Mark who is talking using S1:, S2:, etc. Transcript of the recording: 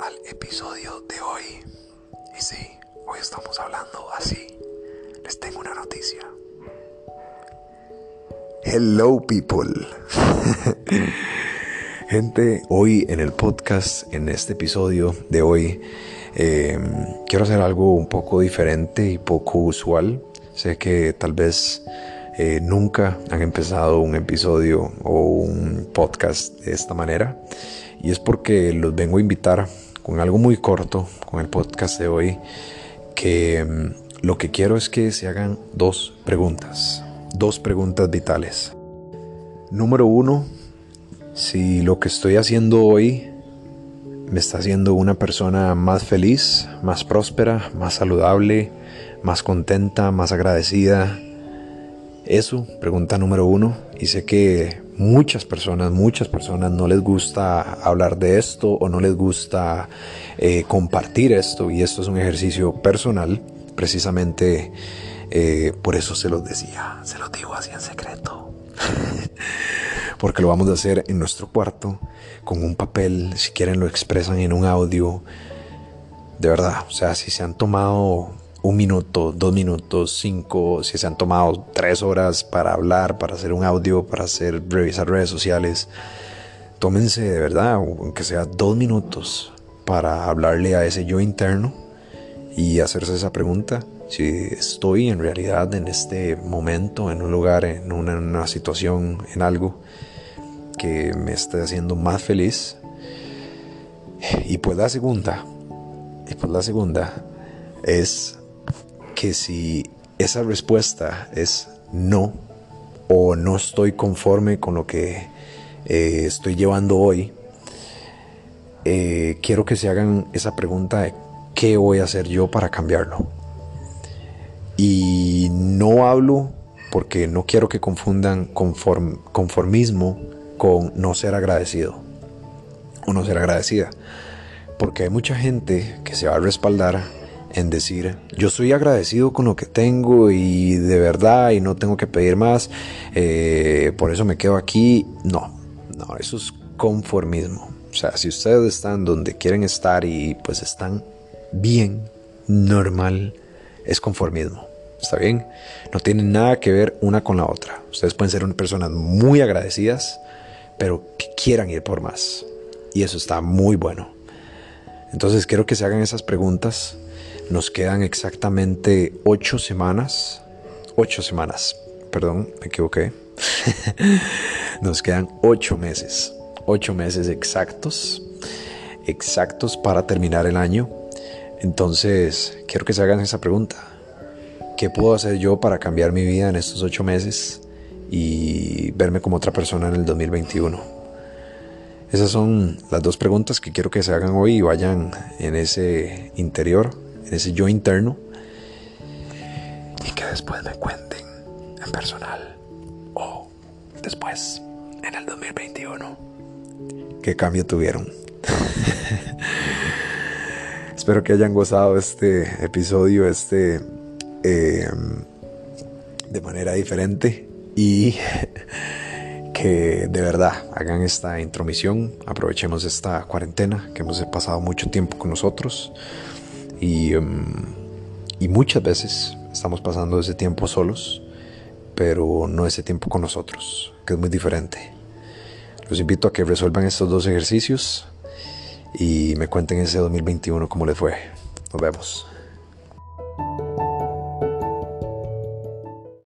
S1: al episodio de hoy. Y sí, hoy estamos hablando así. Les tengo una noticia. Hello people. Gente, hoy en el podcast, en este episodio de hoy, em, quiero hacer algo un poco diferente y poco usual. Sé que tal vez eh, nunca han empezado un episodio o un podcast de esta manera y es porque los vengo a invitar con algo muy corto, con el podcast de hoy, que mm, lo que quiero es que se hagan dos preguntas, dos preguntas vitales. Número uno, si lo que estoy haciendo hoy me está haciendo una persona más feliz, más próspera, más saludable, más contenta, más agradecida. Eso, pregunta número uno. Y sé que muchas personas, muchas personas no les gusta hablar de esto o no les gusta eh, compartir esto y esto es un ejercicio personal, precisamente eh, por eso se los decía, se los digo así en secreto, porque lo vamos a hacer en nuestro cuarto con un papel, si quieren lo expresan en un audio, de verdad, o sea, si se han tomado un minuto, dos minutos, cinco, si se han tomado tres horas para hablar, para hacer un audio, para hacer, revisar redes sociales, tómense de verdad, aunque sea dos minutos, para hablarle a ese yo interno y hacerse esa pregunta. Si estoy en realidad en este momento, en un lugar, en una, una situación, en algo que me esté haciendo más feliz. Y pues la segunda, y pues la segunda es que si esa respuesta es no o no estoy conforme con lo que eh, estoy llevando hoy, eh, quiero que se hagan esa pregunta de qué voy a hacer yo para cambiarlo. Y no hablo porque no quiero que confundan conformismo con no ser agradecido o no ser agradecida. Porque hay mucha gente que se va a respaldar en decir, yo soy agradecido con lo que tengo y de verdad y no tengo que pedir más, eh, por eso me quedo aquí. No, no, eso es conformismo. O sea, si ustedes están donde quieren estar y pues están bien, normal, es conformismo. ¿Está bien? No tiene nada que ver una con la otra. Ustedes pueden ser personas muy agradecidas, pero que quieran ir por más. Y eso está muy bueno. Entonces quiero que se hagan esas preguntas nos quedan exactamente ocho semanas. Ocho semanas. Perdón, me equivoqué. Nos quedan ocho meses. Ocho meses exactos. Exactos para terminar el año. Entonces, quiero que se hagan esa pregunta. ¿Qué puedo hacer yo para cambiar mi vida en estos ocho meses y verme como otra persona en el 2021? Esas son las dos preguntas que quiero que se hagan hoy y vayan en ese interior en ese yo interno y que después me cuenten en personal o después en el 2021 qué cambio tuvieron. Espero que hayan gozado este episodio, este em, de manera diferente y que de verdad hagan esta intromisión, aprovechemos esta cuarentena que hemos pasado mucho tiempo con nosotros Em, y, muchas veces estamos pasando ese tiempo solos, pero no ese tiempo con nosotros, que es muy diferente. Los invito a que resuelvan estos dos ejercicios y me cuenten ese 2021 cómo les fue. Nos vemos.